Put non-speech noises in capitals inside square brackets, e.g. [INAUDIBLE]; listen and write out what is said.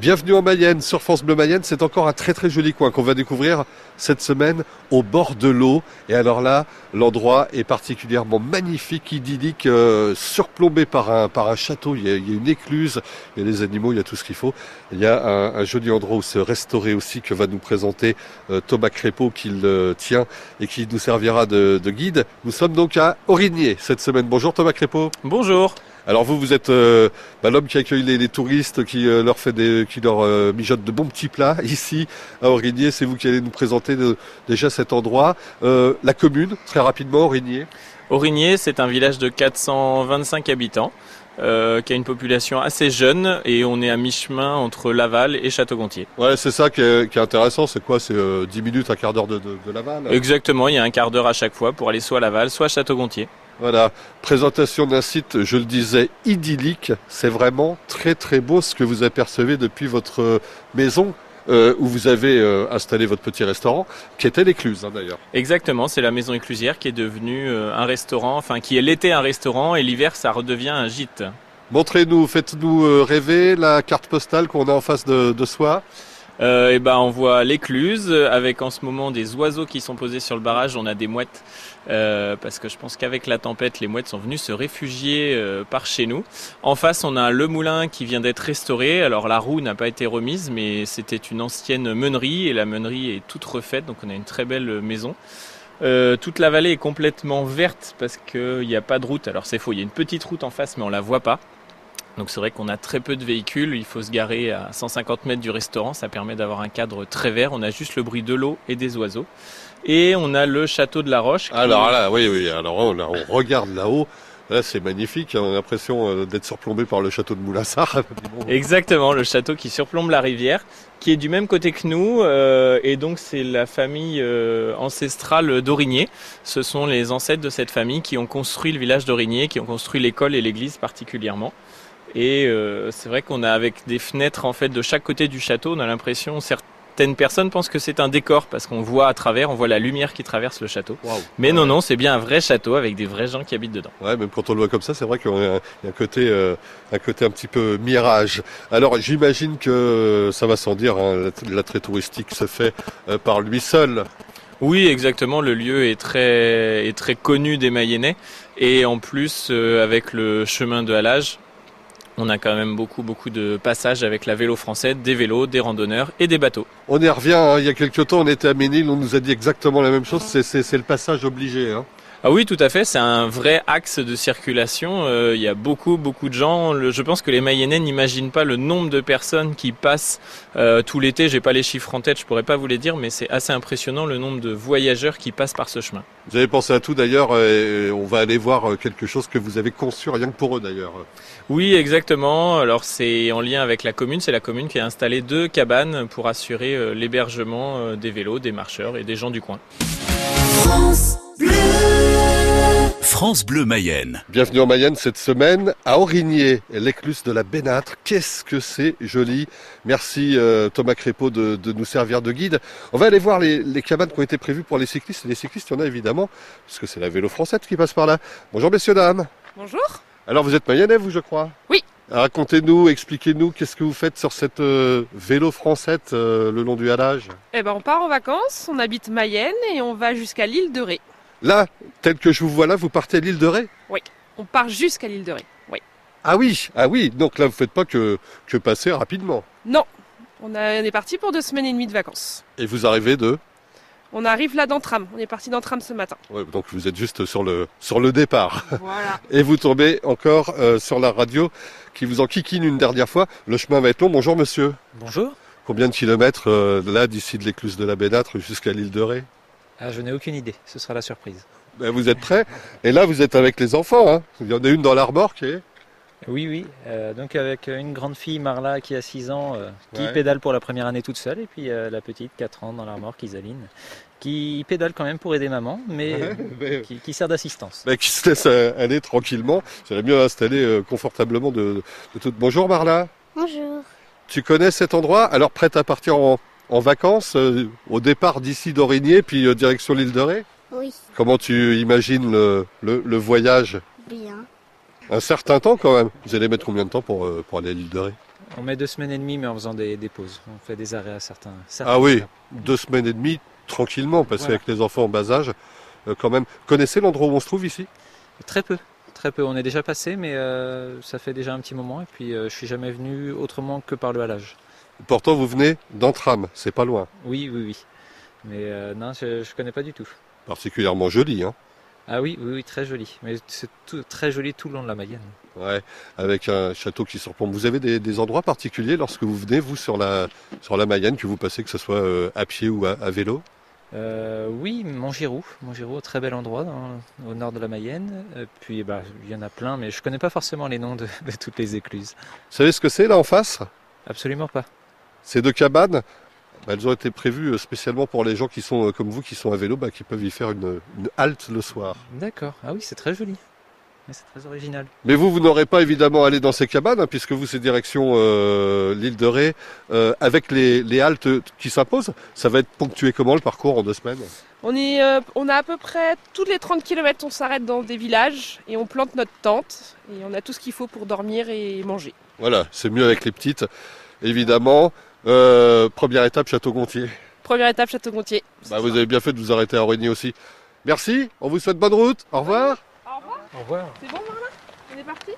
Bienvenue en Mayenne, sur France Bleu Mayenne. C'est encore un très très joli coin qu'on va découvrir cette semaine au bord de l'eau. Et alors là, l'endroit est particulièrement magnifique, idyllique, euh, surplombé par un, château. Il y, a, une écluse, il y a les animaux, il y a tout ce qu'il faut. Il y a un, joli endroit où se restaurer aussi que va nous présenter euh, Thomas Crépeau qui le tient et qui nous servira de, de guide. Nous sommes donc à Aurigné cette semaine. Bonjour Thomas Crépeau. Bonjour. Alors vous, vous êtes euh, bah, l'homme qui accueille les, les touristes, qui euh, leur fait des, qui leur euh, mijote de bons petits plats [LAUGHS] ici à Aurigné. C'est vous qui allez nous présenter de, déjà cet endroit. Euh, la commune, très rapidement, Aurigné. Aurigné, c'est un village de 425 habitants. Euh, qui a une population assez jeune et on est à mi-chemin entre Laval et Château-Gontier. Ouais, c'est ça qui est, qui est intéressant, c'est quoi? C'est euh, 10 minutes, un quart d'heure de, de, de, Laval? Exactement, il y a un quart d'heure à chaque fois pour aller soit à Laval, soit à Château-Gontier. Voilà, présentation d'un site, je le disais, idyllique. C'est vraiment très très beau ce que vous apercevez depuis votre maison. Euh, où vous avez euh, installé votre petit restaurant, qui était l'écluse hein, d'ailleurs. Exactement, c'est la maison éclusière qui est devenue euh, un restaurant, enfin qui est l'été un restaurant et l'hiver ça redevient un gîte. Montrez-nous, faites-nous rêver la carte postale qu'on a en face de, de soi. Euh, et ben on voit l'écluse avec en ce moment des oiseaux qui sont posés sur le barrage. On a des mouettes euh, parce que je pense qu'avec la tempête, les mouettes sont venues se réfugier euh, par chez nous. En face, on a le moulin qui vient d'être restauré. Alors la roue n'a pas été remise, mais c'était une ancienne meunerie et la meunerie est toute refaite, donc on a une très belle maison. Euh, toute la vallée est complètement verte parce qu'il n'y a pas de route. Alors c'est faux, il y a une petite route en face, mais on la voit pas. Donc c'est vrai qu'on a très peu de véhicules, il faut se garer à 150 mètres du restaurant, ça permet d'avoir un cadre très vert, on a juste le bruit de l'eau et des oiseaux. Et on a le château de la Roche. Qui... Alors là, oui, oui, alors on, on regarde là-haut, Là, c'est magnifique. On a l'impression d'être surplombé par le château de Moulassar. [LAUGHS] Exactement, le château qui surplombe la rivière, qui est du même côté que nous. Euh, et donc, c'est la famille euh, ancestrale d'Aurigné. Ce sont les ancêtres de cette famille qui ont construit le village d'Aurigné, qui ont construit l'école et l'église particulièrement. Et euh, c'est vrai qu'on a avec des fenêtres en fait de chaque côté du château, on a l'impression certaines personnes pensent que c'est un décor parce qu'on voit à travers, on voit la lumière qui traverse le château. Wow. Mais non, non, c'est bien un vrai château avec des vrais gens qui habitent dedans. Ouais, même quand on le voit comme ça, c'est vrai qu'il y a un côté, euh, un côté un petit peu mirage. Alors j'imagine que ça va sans dire, hein, l'attrait touristique se fait euh, par lui seul. Oui, exactement. Le lieu est très, est très connu des Mayennais. Et en plus, euh, avec le chemin de halage, on a quand même beaucoup beaucoup de passages avec la vélo française, des vélos, des randonneurs et des bateaux. On y revient, hein. il y a quelques temps on était à Ménil, on nous a dit exactement la même chose, c'est le passage obligé. Hein. Ah oui, tout à fait. C'est un vrai axe de circulation. Euh, il y a beaucoup, beaucoup de gens. Le, je pense que les Mayennais n'imaginent pas le nombre de personnes qui passent euh, tout l'été. J'ai pas les chiffres en tête, je pourrais pas vous les dire, mais c'est assez impressionnant le nombre de voyageurs qui passent par ce chemin. Vous avez pensé à tout d'ailleurs. Et on va aller voir quelque chose que vous avez conçu rien que pour eux d'ailleurs. Oui, exactement. Alors c'est en lien avec la commune. C'est la commune qui a installé deux cabanes pour assurer euh, l'hébergement des vélos, des marcheurs et des gens du coin. France. France Bleu Mayenne. Bienvenue en Mayenne cette semaine à Aurigné, l'écluse de la Bénâtre. Qu'est-ce que c'est joli. Merci euh, Thomas Crépeau de, de, nous servir de guide. On va aller voir les, les, cabanes qui ont été prévues pour les cyclistes. Les cyclistes, il y en a évidemment, puisque c'est la vélo française qui passe par là. Bonjour messieurs, dames. Bonjour. Alors vous êtes mayennais, vous, je crois? Oui. Racontez-nous, expliquez-nous qu'est-ce que vous faites sur cette euh, vélo française euh, le long du halage? Eh ben, on part en vacances, on habite Mayenne et on va jusqu'à l'île de Ré. Là, tel que je vous vois là, vous partez à l'île de Ré? Oui, on part jusqu'à l'île de Ré. Oui. Ah oui, ah oui. Donc là, vous faites pas que, que passer rapidement. Non, on, a, on est parti pour deux semaines et demie de vacances. Et vous arrivez de? On arrive là d'Antram. On est parti d'Antram ce matin. Ouais, donc vous êtes juste sur le sur le départ. Voilà. [LAUGHS] Et vous tombez encore euh, sur la radio qui vous en kikine une dernière fois. Le chemin va être long. Bonjour monsieur. Bonjour. Combien de kilomètres euh, là d'ici de l'écluse de la Bénâtre jusqu'à l'île de Ré? Ah, Je n'ai aucune idée. Ce sera la surprise. Ben, vous êtes prêts? Et là vous êtes avec les enfants. Hein Il y en a une dans l'arbre qui est. Oui, oui. Euh, donc avec une grande fille, Marla, qui a 6 ans, euh, qui ouais. pédale pour la première année toute seule, et puis euh, la petite, 4 ans, dans la remorque, Isaline, qui pédale quand même pour aider maman, mais, ouais, mais qui, qui, sert d'assistance. Mais qui se laisse aller tranquillement. J'aimerais mieux installer confortablement de, de tout. Bonjour Marla. Bonjour. Tu connais cet endroit? Alors prête à partir en, en vacances, au départ d'ici d'Aurigné, puis direction l'île de Ré Oui. Comment tu imagines le, le, le voyage? Bien un certain temps quand même. Vous allez mettre combien de temps pour, euh, pour aller à l'île de Ré? On met deux semaines et demie, mais en faisant des, des pauses. On fait des arrêts à certains. certains Ah oui, deux semaines et demie, tranquillement, parce Voilà. qu'avec les enfants en bas âge, euh, quand même. Connaissez l'endroit où on se trouve ici? Très peu. Très peu. On est déjà passé, mais euh, ça fait déjà un petit moment. Et puis, euh, je suis jamais venu autrement que par le halage. Pourtant, vous venez d'Antram, c'est pas loin. Oui, oui, oui. Mais euh, non, je, je connais pas du tout. Particulièrement joli, hein. Ah oui, oui, oui, très joli. Mais c'est tout- très joli tout le long de la Mayenne. Ouais, avec un château qui surplombe. Vous avez des, des endroits particuliers lorsque vous venez, vous, sur la, sur la Mayenne, que vous passez, que ce soit euh, à pied ou à, à vélo? Euh, oui, Montgiroux. Montgiroux, très bel endroit dans- au nord de la Mayenne. Et puis, bah, il y en a plein, mais je connais pas forcément les noms de, [LAUGHS] de toutes les écluses. Vous savez ce que c'est là en face? Absolument pas. Ces deux cabanes, bah, elles ont été prévues euh, spécialement pour les gens qui sont euh, comme vous, qui sont à vélo, bah, qui peuvent y faire une, une halte le soir. D'accord. Ah oui, c'est très joli. Mais c'est très original. Mais vous, vous n'aurez pas évidemment allé dans ces cabanes, hein, puisque vous, c'est direction euh, l'île de Ré, euh, avec les, les haltes qui s'imposent. Ça va être ponctué comment le parcours en deux semaines? On, est, euh, on a à peu près tous les 30 km, on s'arrête dans des villages et on plante notre tente. Et on a tout ce qu'il faut pour dormir et manger. Voilà, c'est mieux avec les petites, évidemment. Euh, première étape, Château-Gontier. Première étape, Château-Gontier. Bah, vous avez bien fait de vous arrêter à Origny aussi. Merci, on vous souhaite bonne route. Au revoir. Au revoir. Au revoir. C'est bon, Marlin On est parti?